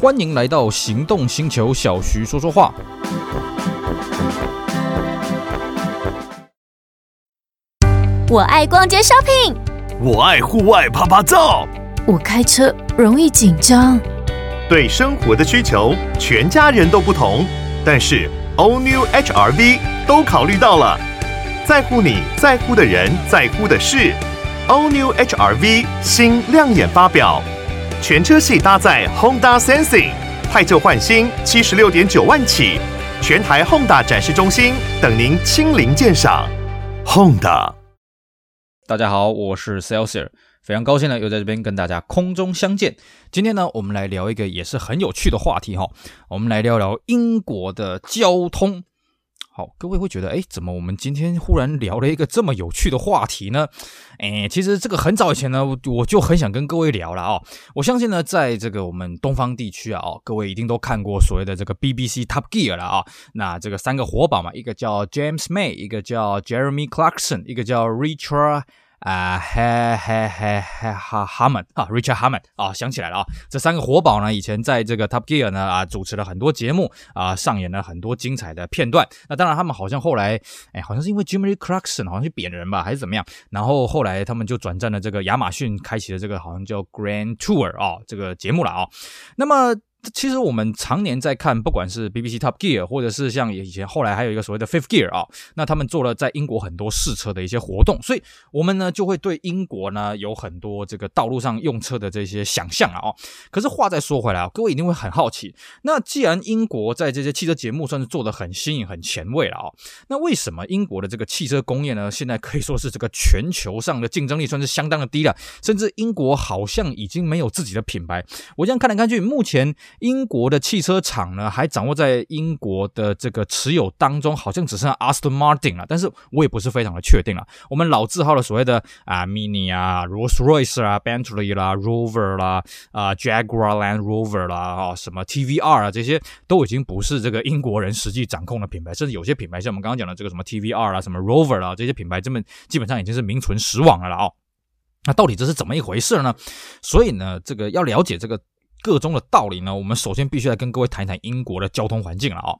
欢迎来到行动星球，小徐说说话。我爱逛街 shopping，我爱户外趴趴走，我开车容易紧张。对生活的需求，全家人都不同，但是 All New HRV 都考虑到了，在乎你在乎的人，在乎的事。All New HRV 新亮眼发表。全车系搭载 Honda Sensing，汰旧换新，七十六点九万起，全台 Honda 展示中心等您亲临鉴赏。Honda，大家好，我是 Celsius，非常高兴呢又在这边跟大家空中相见。今天呢，我们来聊一个也是很有趣的话题哈，我们来聊聊英国的交通。好，各位会觉得，哎，怎么我们今天忽然聊了一个这么有趣的话题呢？哎，其实这个很早以前呢，我就很想跟各位聊了啊、哦。我相信呢，在这个我们东方地区啊，哦，各位一定都看过所谓的这个 BBC Top Gear 了啊、那这个三个活宝嘛，一个叫 James May，一个叫 Jeremy Clarkson，一个叫 Richard。啊，嘿嘿嘿嘿哈哈门啊，Richard Hammond 啊，想起来了啊，这三个活宝呢，以前在这个 Top Gear 呢啊，主持了很多节目啊，上演了很多精彩的片段。那当然，他们好像后来，哎，好像是因为 Jeremy Clarkson 好像去贬人吧，还是怎么样？然后后来他们就转战了这个亚马逊，开启了这个好像叫 Grand Tour 啊这个节目了啊。那么。其实我们常年在看，不管是 BBC Top Gear，或者是像以前后来还有一个所谓的 Fifth Gear 啊，那他们做了在英国很多试车的一些活动，所以我们呢就会对英国呢有很多这个道路上用车的这些想象啊。可是话再说回来啊，各位一定会很好奇，那既然英国在这些汽车节目算是做得很新颖、很前卫了啊，那为什么英国的这个汽车工业呢，现在可以说是这个全球上的竞争力算是相当的低了，甚至英国好像已经没有自己的品牌。我这样看来看去，目前。英国的汽车厂呢，还掌握在英国的这个持有当中，好像只剩 Aston Martin 了，但是我也不是非常的确定了。我们老字号的所谓的啊 Mini 啊 Rolls Royce 啊 Bentley 啦 Rover 啦啊 Jaguar Land Rover 啦啊什么 TVR 啊这些都已经不是这个英国人实际掌控的品牌，甚至有些品牌像我们刚刚讲的这个什么 TVR 啊什么 Rover 啦这些品牌，这么基本上已经是名存实亡了了哦。那到底这是怎么一回事呢？所以呢，这个要了解这个。个中的道理呢，我们首先必须来跟各位谈一谈英国的交通环境了啊、哦。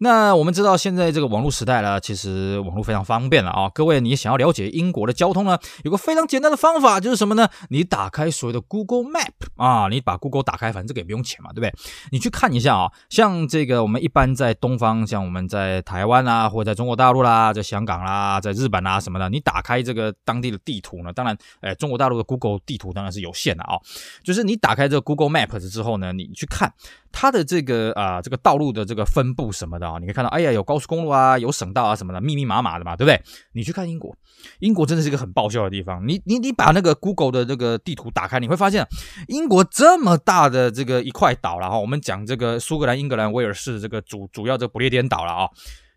那我们知道现在这个网络时代呢，其实网络非常方便了啊、哦。各位，你想要了解英国的交通呢，有个非常简单的方法，就是什么呢？你打开所谓的 Google Map 啊，你把 Google 打开，反正这个也不用钱嘛，对不对？你去看一下啊、哦，像这个我们一般在东方，像我们在台湾啊，或者在中国大陆啦，在香港啦，在日本啊什么的，你打开这个当地的地图呢，当然，哎，中国大陆的 Google 地图当然是有限的啊、哦，就是你打开这个 Google Map。之后呢，你去看它的这个啊、这个道路的这个分布什么的啊，你可以看到，哎呀，有高速公路啊，有省道啊什么的，密密麻麻的嘛，对不对？你去看英国，英国真的是一个很爆笑的地方。你你你把那个 Google 的这个地图打开，你会发现，英国这么大的这个一块岛了哈。我们讲这个苏格兰、英格兰、威尔士这个主主要这个不列颠岛了啊，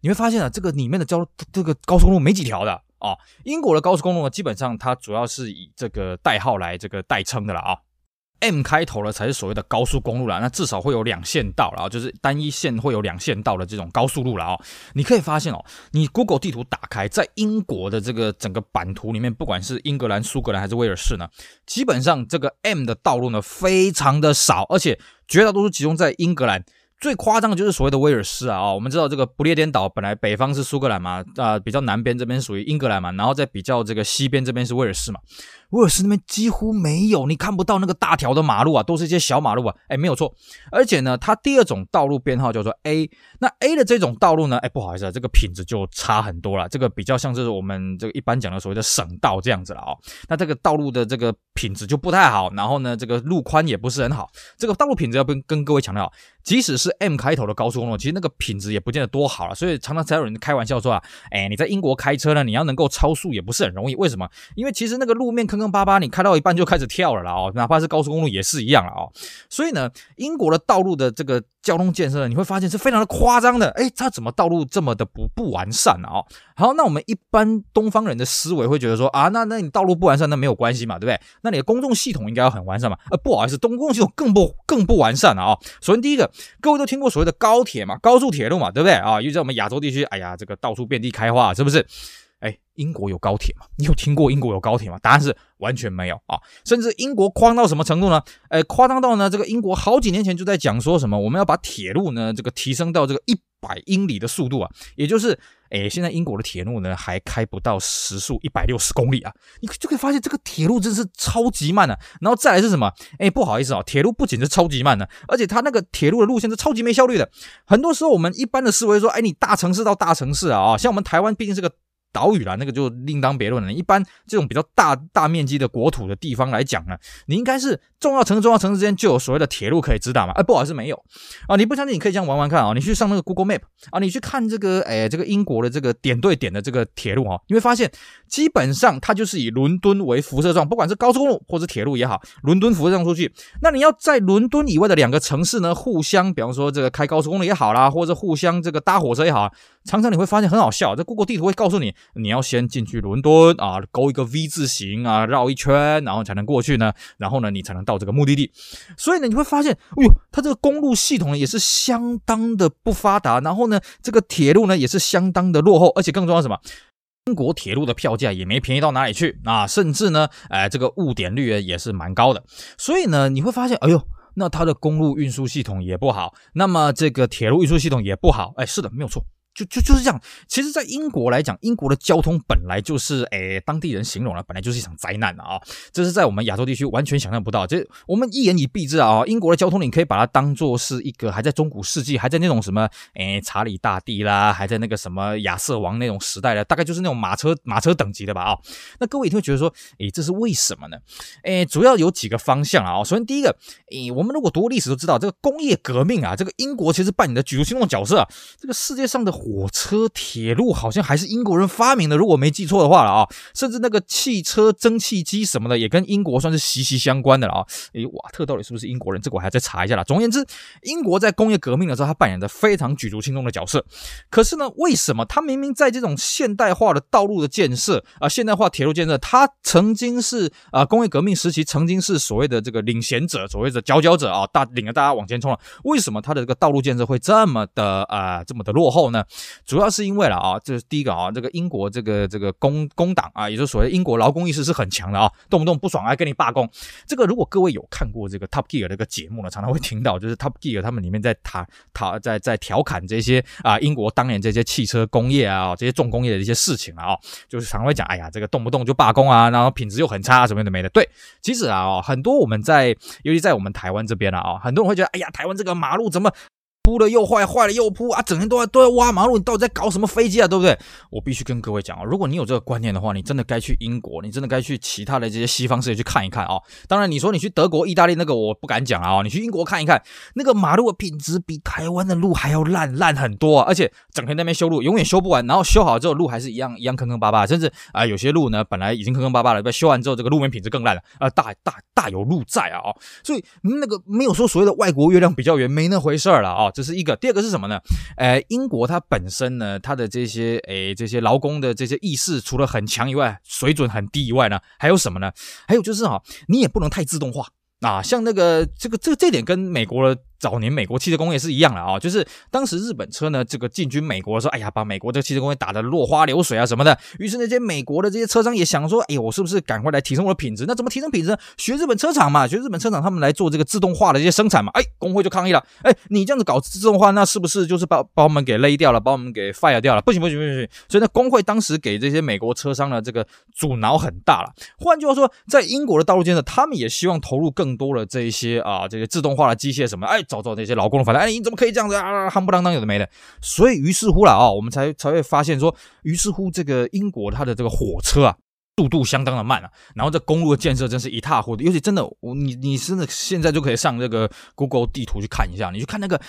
你会发现啊，这个里面的交这个高速公路没几条的啊。英国的高速公路呢，基本上它主要是以这个代号来这个代称的了啊。M 开头的才是所谓的高速公路了，那至少会有两线道然后，就是单一线会有两线道的这种高速路了哦。你可以发现哦，你 Google 地图打开，在英国的这个整个版图里面，不管是英格兰、苏格兰还是威尔士呢，基本上这个 M 的道路呢非常的少，而且绝大多数集中在英格兰。最夸张的就是所谓的威尔士啊，哦，我们知道这个不列颠岛本来北方是苏格兰嘛，啊、比较南边这边属于英格兰嘛，然后再比较这个西边这边是威尔士嘛，威尔士那边几乎没有，你看不到那个大条的马路啊，都是一些小马路啊，哎，没有错，而且呢，它第二种道路编号叫做 A，那 A 的这种道路呢，哎，不好意思啊，这个品质就差很多了，这个比较像是我们这个一般讲的所谓的省道这样子了啊、哦，那这个道路的这个品质就不太好，然后呢，这个路宽也不是很好，这个道路品质要跟跟各位强调。即使是 M 开头的高速公路，其实那个品质也不见得多好了，所以常常才有人开玩笑说啊，哎，你在英国开车呢，你要能够超速也不是很容易。为什么？因为其实那个路面坑坑坑巴巴，你开到一半就开始跳了啦哦，哪怕是高速公路也是一样了哦。所以呢，英国的道路的这个交通建设，你会发现是非常的夸张的。哎，它怎么道路这么的不不完善啊？哦，好，那我们一般东方人的思维会觉得说啊，那那你道路不完善那没有关系嘛，对不对？那你的公众系统应该要很完善嘛？呃，不好意思，公共系统更不更不完善了啊。首先第一个。各位都听过所谓的高铁嘛，高速铁路嘛，对不对啊？因为在我们亚洲地区，哎呀，这个到处遍地开花，是不是？哎，英国有高铁吗？你有听过英国有高铁吗？答案是完全没有啊！甚至英国夸张到什么程度呢？哎，夸张到呢，这个英国好几年前就在讲说什么，我们要把铁路呢这个提升到这个一百英里的速度啊，也就是。哎，现在英国的铁路呢还开不到时速一百六十公里啊，你就可以发现这个铁路真是超级慢的啊。然后再来是什么？哎，不好意思啊，铁路不仅是超级慢的，而且它那个铁路的路线是超级没效率的。很多时候我们一般的思维说，哎，你大城市到大城市啊，像我们台湾毕竟是个。岛屿啦，那个就另当别论了。一般这种比较大大面积的国土的地方来讲呢，你应该是重要城市、重要城市之间就有所谓的铁路可以直达嘛？哎，不好意思，没有啊！你不相信，你可以这样玩玩看啊！你去上那个 Google Map 啊，你去看这个，哎，这个英国的这个点对点的这个铁路啊，你会发现基本上它就是以伦敦为辐射状，不管是高速公路或者铁路也好，伦敦辐射状出去。那你要在伦敦以外的两个城市呢，互相，比方说这个开高速公路也好啦，或者互相这个搭火车也好，常常你会发现很好笑，这 Google 地图会告诉你，你要先进。去伦敦啊，勾一个 V 字形啊，绕一圈，然后才能过去呢。然后呢，你才能到这个目的地。所以呢，你会发现，哎呦，它这个公路系统也是相当的不发达。然后呢，这个铁路呢也是相当的落后。而且更重要什么？英国铁路的票价也没便宜到哪里去啊，甚至呢，哎，这个误点率也是蛮高的。所以呢，你会发现，哎呦，那它的公路运输系统也不好，那么这个铁路运输系统也不好。哎，是的，没有错。就就就是这样，其实，在英国来讲，英国的交通本来就是，诶，当地人形容了，本来就是一场灾难啊！这是在我们亚洲地区完全想象不到。这我们一言以蔽之啊，英国的交通，你可以把它当做是一个还在中古世纪，还在那种什么，诶，查理大帝啦，还在那个什么亚瑟王那种时代的，大概就是那种马车马车等级的吧啊！那各位一定会觉得说，诶，这是为什么呢？诶，主要有几个方向啊。首先第一个，诶，我们如果读过历史都知道，这个工业革命啊，这个英国其实扮演的举足轻重的角色啊，这个世界上的。火车、铁路好像还是英国人发明的，如果没记错的话了啊，甚至那个汽车、蒸汽机什么的，也跟英国算是息息相关的了啊。诶，瓦特到底是不是英国人？这个我还要再查一下了。总而言之，英国在工业革命的时候，他扮演着非常举足轻重的角色。可是呢，为什么他明明在这种现代化的道路的建设啊、现代化铁路建设，他曾经是啊工业革命时期曾经是所谓的这个领先者，所谓的佼佼者啊，大领着大家往前冲了。为什么他的这个道路建设会这么的啊这么的落后呢？主要是因为了啊，这是第一个啊，这个英国这个这个工工党啊，也就是所谓英国劳工意识是很强的啊，动不动不爽还跟你罢工。这个如果各位有看过这个 Top Gear 的一个节目呢，常常会听到，就是 Top Gear 他们里面在谈谈在在调侃这些啊英国当年这些汽车工业啊这些重工业的一些事情啊，就是常常会讲，哎呀，这个动不动就罢工啊，然后品质又很差，什么的没的。对，其实啊，很多我们在，尤其在我们台湾这边啊，很多人会觉得，哎呀，台湾这个马路怎么？铺了又坏，坏了又铺啊！整天都在都在挖马路，你到底在搞什么飞机啊？对不对？我必须跟各位讲啊，如果你有这个观念的话，你真的该去英国，你真的该去其他的这些西方世界去看一看啊！当然，你说你去德国、意大利那个我不敢讲啊，你去英国看一看，那个马路的品质比台湾的路还要烂烂很多啊！而且整天在那边修路，永远修不完，然后修好之后路还是一样一样坑坑巴巴，甚至啊、有些路呢本来已经坑坑巴巴了，被修完之后这个路面品质更烂了啊、大大大有路在啊！哦，所以那个没有说所谓的外国月亮比较圆，没那回事儿了啊！这是一个，第二个是。什么呢？呃，英国它本身呢，它的这些诶，这些劳工的这些意识，除了很强以外，水准很低以外呢，还有什么呢？还有就是哈，你也不能太自动化啊，像那个这个这这点跟美国的。早年美国汽车工业是一样的啊，就是当时日本车呢，这个进军美国的时候，哎呀，把美国这个汽车工业打得落花流水啊什么的。于是那些美国的这些车商也想说，哎，我是不是赶快来提升我的品质？那怎么提升品质呢？学日本车厂嘛，学日本车厂他们来做这个自动化的这些生产嘛。哎，工会就抗议了，哎，你这样子搞自动化，那是不是就是把把我们给勒掉了，把我们给 fire 掉了？不行不行不行不行！所以呢，工会当时给这些美国车商的这个阻挠很大了。换句话说，在英国的道路建设，他们也希望投入更多的这一些啊，这个自动化的机械什么，哎，找找那些劳工的反。哎，你怎么可以这样子啊？夯不啷当有的没的，所以于是乎了啊，我们才才会发现说，于是乎这个英国它的这个火车啊，速度相当的慢啊，然后这公路的建设真是一塌糊涂，尤其真的，我你你真的现在就可以上这个 Google 地图去看一下，你去看那个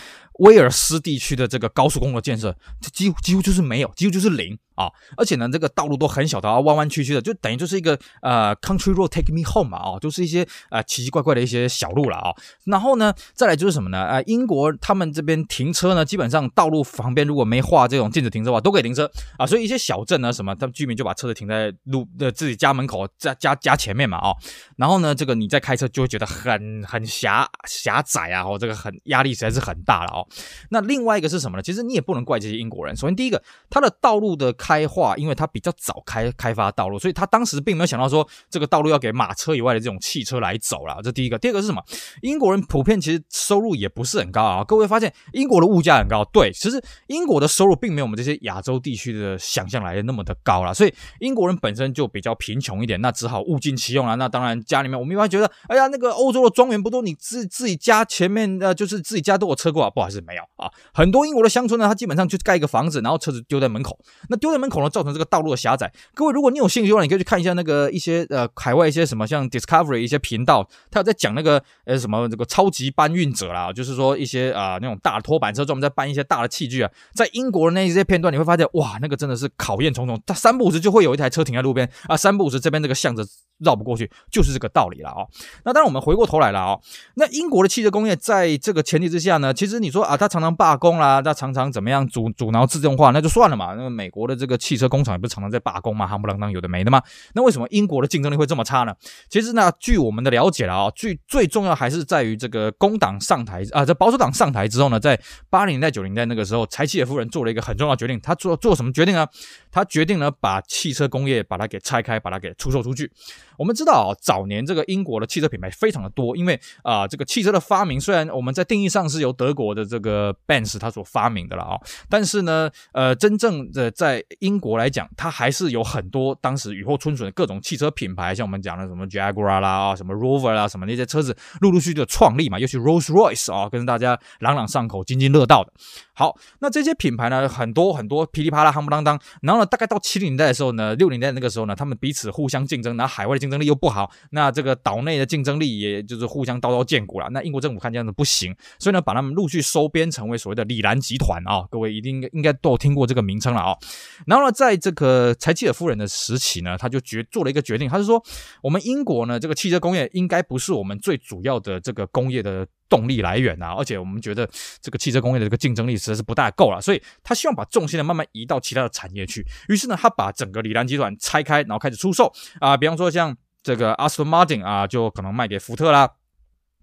威尔斯地区的这个高速公路建设，这几乎几乎就是没有，几乎就是零。啊，而且呢，这个道路都很小的啊，弯弯曲曲的，就等于就是一个呃，country road take me home 嘛，哦，就是一些呃奇奇怪怪的一些小路了啊。然后呢，再来就是什么呢？呃，英国他们这边停车呢，基本上道路旁边如果没画这种禁止停车的话，都可以停车啊。所以一些小镇呢，什么，他们居民就把车子停在路的自己家门口，家家家前面嘛，哦。然后呢，这个你在开车就会觉得很很狭狭窄啊，哦，这个很压力实在是很大了哦。那另外一个是什么呢？其实你也不能怪这些英国人。首先第一个，它的道路的开化，因为它比较早开开发道路，所以他当时并没有想到说这个道路要给马车以外的这种汽车来走了。这第一个。第二个是什么？英国人普遍其实收入也不是很高啊。各位发现英国的物价很高，对，其实英国的收入并没有我们这些亚洲地区的想象来的那么的高了，所以英国人本身就比较贫穷一点，那只好物尽其用了。那当然家里面我们一般觉得，哎呀，那个欧洲的庄园不多你自自己家前面呃，就是自己家都有车库啊？不好意思，是没有啊。很多英国的乡村呢，它基本上就盖一个房子，然后车子丢在门口。那丢在门口呢，造成这个道路的狭窄。各位，如果你有兴趣的话，你可以去看一下那个一些呃海外一些什么像 Discovery 一些频道，他有在讲那个呃什么这个超级搬运者啦，就是说一些啊、那种大拖板车专门在搬一些大的器具啊，在英国的那些片段，你会发现哇，那个真的是考验重重。它三步时就会有一台车停在路边啊，三步时这边这个巷子。绕不过去，就是这个道理了啊、哦。那当然，我们回过头来了啊、哦。那英国的汽车工业在这个前提之下呢，其实你说啊，他常常罢工啦，他常常怎么样阻阻挠自动化，那就算了嘛。那个美国的这个汽车工厂也不是常常在罢工嘛，夯不啷当有的没的嘛。那为什么英国的竞争力会这么差呢？其实呢，据我们的了解了啊，最最重要还是在于这个工党上台啊，在保守党上台之后呢，在八零年代九零年代那个时候，柴契尔夫人做了一个很重要的决定，他做做什么决定呢？他决定呢，把汽车工业把它给拆开，把它给出售出去。我们知道啊。早年这个英国的汽车品牌非常的多，因为啊、这个汽车的发明虽然我们在定义上是由德国的这个 Benz 它所发明的了啊，但是呢，呃，真正的在英国来讲，它还是有很多当时雨后春笋的各种汽车品牌，像我们讲的什么 Jaguar 啦啊，什么 Rover 啦，什么那些车子陆陆续续的创立嘛，尤其 Rolls Royce 啊，跟大家朗朗上口、津津乐道的。好，那这些品牌呢，很多很多噼里啪啦、夯不啷当，然后呢，大概到七零年代的时候呢，六零年代那个时候呢，他们彼此互相竞争，然后海外的竞争力又不好，那这个岛内的竞争力也就是互相刀刀见骨了。那英国政府看这样子不行，所以呢，把他们陆续收编成为所谓的里兰集团啊，各位一定应该都有听过这个名称了啊。然后呢，在这个柴契尔夫人的时期呢，他就决做了一个决定，他是说，我们英国呢，这个汽车工业应该不是我们最主要的这个工业的。动力来源啊，而且我们觉得这个汽车工业的这个竞争力实在是不大够了，所以他希望把重心呢慢慢移到其他的产业去。于是呢，他把整个里兰集团拆开，然后开始出售啊，比方说像这个 Aston Martin 啊，就可能卖给福特啦。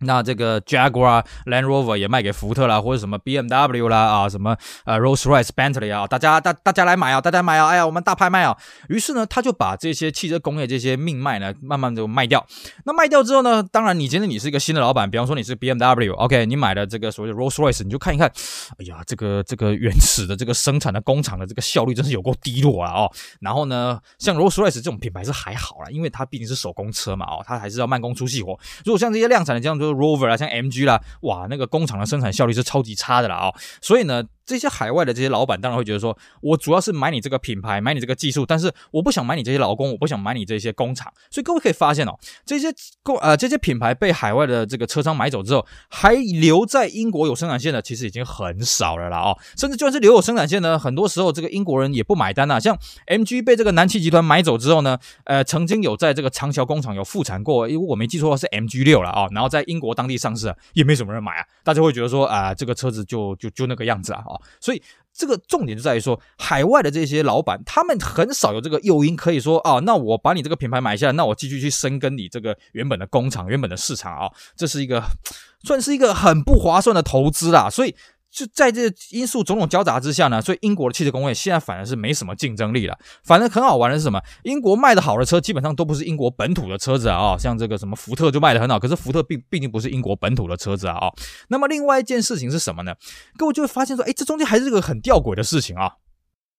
那这个 Jaguar、Land Rover 也卖给福特啦，或者什么 BMW 啦啊，什么呃 Rolls Royce、Bentley 啊，大家大大家来买啊，大家买啊，哎呀，我们大拍卖啊。于是呢，他就把这些汽车工业这些命脉呢，慢慢就卖掉。那卖掉之后呢，当然你今天你是一个新的老板，比方说你是 BMW，OK，你买了这个所谓的 Rolls Royce，你就看一看，哎呀，这个这个原始的这个生产的工厂的这个效率真是有够低落啊哦。然后呢，像 Rolls Royce 这种品牌是还好啦，因为它毕竟是手工车嘛哦，它还是要慢工出细活。如果像这些量产的这样就。Rover 啊，像 MG 啦，哇，那个工厂的生产效率是超级差的啦啊、所以呢。这些海外的这些老板当然会觉得说，我主要是买你这个品牌，买你这个技术，但是我不想买你这些劳工，我不想买你这些工厂。所以各位可以发现哦，这些工呃这些品牌被海外的这个车商买走之后，还留在英国有生产线的其实已经很少了啦哦。甚至就算是留有生产线呢，很多时候这个英国人也不买单呐、像 MG 被这个南汽集团买走之后呢，呃，曾经有在这个长桥工厂有复产过，因为我没记错的话是 MG 六了啊，然后在英国当地上市，也没什么人买啊，大家会觉得说啊、这个车子就就就那个样子啊啊，所以。这个重点就在于说，海外的这些老板，他们很少有这个诱因，可以说啊，那我把你这个品牌买下来，那我继续去深耕你这个原本的工厂、原本的市场啊，这是一个算是一个很不划算的投资啦，所以。就在这因素种种交杂之下呢，所以英国的汽车工业现在反而是没什么竞争力了。反正很好玩的是什么？英国卖的好的车基本上都不是英国本土的车子啊，哦，像这个什么福特就卖的很好，可是福特并毕竟不是英国本土的车子啊，哦。那么另外一件事情是什么呢？各位就会发现说，哎，这中间还是个很吊诡的事情啊。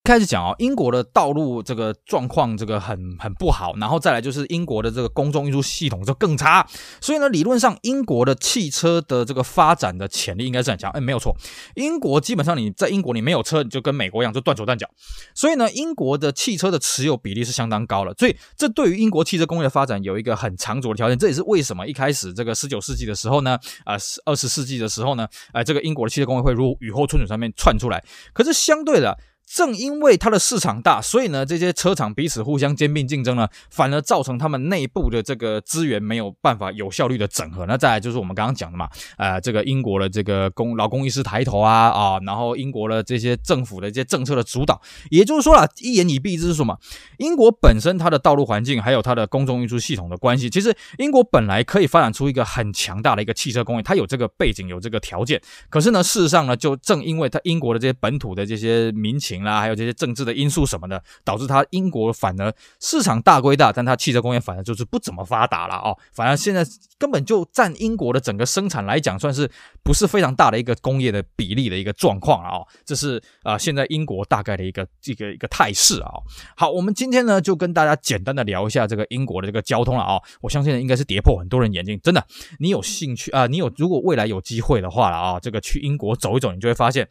开始讲哦，英国的道路这个状况这个很很不好，然后再来就是英国的这个公众运输系统就更差，所以呢，理论上英国的汽车的这个发展的潜力应该是很强。哎，没有错，英国基本上你在英国你没有车，你就跟美国一样就断手断脚。所以呢，英国的汽车的持有比例是相当高了，所以这对于英国汽车工业的发展有一个很长足的条件。这也是为什么一开始这个十九世纪的时候呢，啊、二十世纪的时候呢，哎、这个英国的汽车工业会如雨后春笋上面窜出来。可是相对的。正因为它的市场大，所以呢，这些车厂彼此互相兼并竞争呢，反而造成他们内部的这个资源没有办法有效率的整合。那再来就是我们刚刚讲的嘛，呃，这个英国的这个公劳工意识抬头啊啊，然后英国的这些政府的一些政策的主导，也就是说啦，一言以蔽之是什么？英国本身它的道路环境还有它的公众运输系统的关系，其实英国本来可以发展出一个很强大的一个汽车工业，它有这个背景，有这个条件。可是呢，事实上呢，就正因为它英国的这些本土的这些民情啦，还有这些政治的因素什么的，导致它英国反而市场大归大，但它汽车工业反而就是不怎么发达了哦。反而现在根本就占英国的整个生产来讲，算是不是非常大的一个工业的比例的一个状况了哦。这是啊、现在英国大概的一个这个一个态势啊。好，我们今天呢就跟大家简单的聊一下这个英国的这个交通了啊。我相信应该是跌破很多人眼镜，真的。你有兴趣啊、你有如果未来有机会的话了啊，这个去英国走一走，你就会发现。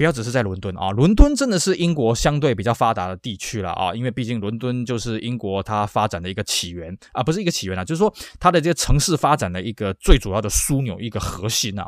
不要只是在伦敦啊，伦敦真的是英国相对比较发达的地区了啊，因为毕竟伦敦就是英国它发展的一个起源啊，不是一个起源啊，就是说它的这个城市发展的一个最主要的枢纽，一个核心啊。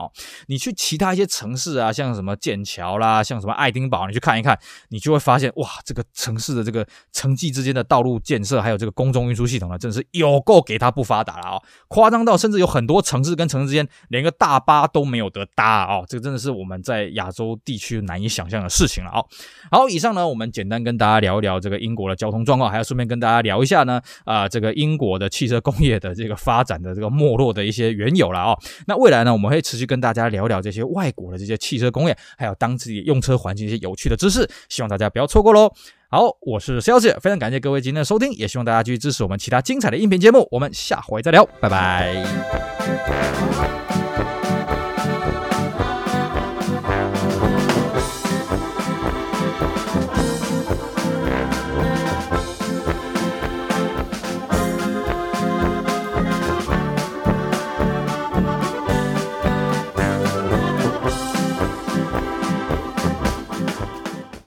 你去其他一些城市啊，像什么剑桥啦，像什么爱丁堡，你去看一看，你就会发现哇，这个城市的这个城际之间的道路建设，还有这个公众运输系统呢，真的是有够给它不发达了啊，夸张到甚至有很多城市跟城市之间连个大巴都没有得搭啊，这个真的是我们在亚洲地区。难以想象的事情了啊！好，以上呢，我们简单跟大家聊一聊这个英国的交通状况，还要顺便跟大家聊一下呢，啊、这个英国的汽车工业的这个发展的这个没落的一些缘由了啊。那未来呢，我们会持续跟大家聊聊这些外国的这些汽车工业，还有当地用车环境一些有趣的知识，希望大家不要错过喽。好，我是肖姐非常感谢各位今天的收听，也希望大家继续支持我们其他精彩的音频节目，我们下回再聊，拜拜。